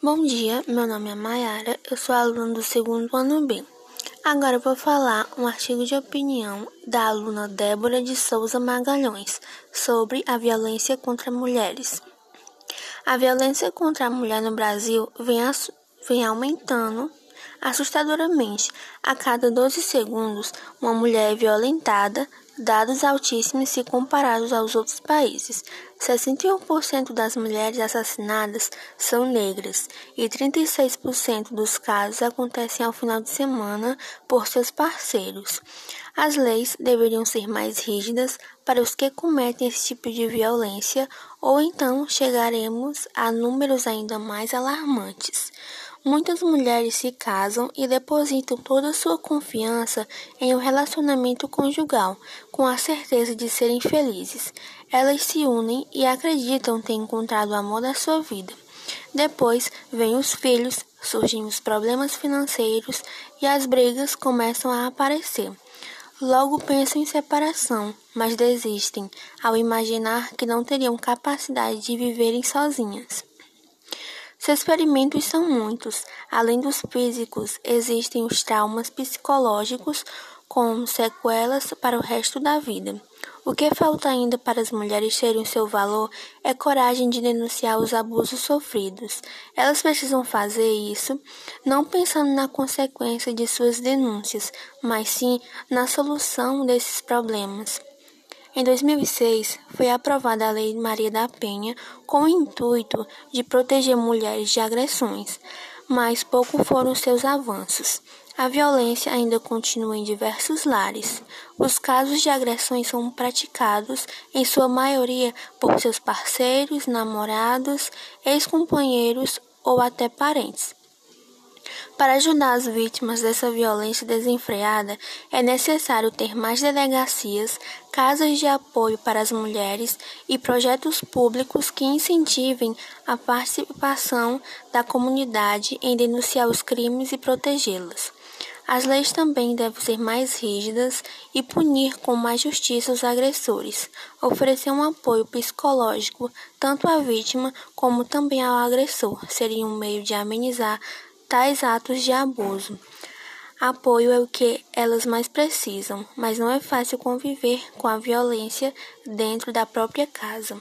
Bom dia, meu nome é Mayara, eu sou aluna do segundo ano B. Agora vou falar um artigo de opinião da aluna Débora de Souza Magalhães sobre a violência contra mulheres. A violência contra a mulher no Brasil vem, vem aumentando assustadoramente. A cada 12 segundos, uma mulher é violentada, dados altíssimos se comparados aos outros países. 61% das mulheres assassinadas são negras e 36% dos casos acontecem ao final de semana por seus parceiros. As leis deveriam ser mais rígidas para os que cometem esse tipo de violência, ou então chegaremos a números ainda mais alarmantes. Muitas mulheres se casam e depositam toda a sua confiança em um relacionamento conjugal, com a certeza de serem felizes. Elas se unem e acreditam ter encontrado o amor da sua vida. Depois vêm os filhos, surgem os problemas financeiros e as brigas começam a aparecer. Logo pensam em separação, mas desistem ao imaginar que não teriam capacidade de viverem sozinhas. Seus ferimentos são muitos. Além dos físicos, existem os traumas psicológicos com sequelas para o resto da vida. O que falta ainda para as mulheres terem seu valor é coragem de denunciar os abusos sofridos. Elas precisam fazer isso não pensando na consequência de suas denúncias, mas sim na solução desses problemas. Em 2006, foi aprovada a Lei Maria da Penha com o intuito de proteger mulheres de agressões, mas pouco foram seus avanços. A violência ainda continua em diversos lares. Os casos de agressões são praticados, em sua maioria, por seus parceiros, namorados, ex-companheiros ou até parentes. Para ajudar as vítimas dessa violência desenfreada, é necessário ter mais delegacias, casas de apoio para as mulheres e projetos públicos que incentivem a participação da comunidade em denunciar os crimes e protegê-las. As leis também devem ser mais rígidas e punir com mais justiça os agressores. Oferecer um apoio psicológico tanto à vítima como também ao agressor seria um meio de amenizar tais atos de abuso. Apoio é o que elas mais precisam, mas não é fácil conviver com a violência dentro da própria casa.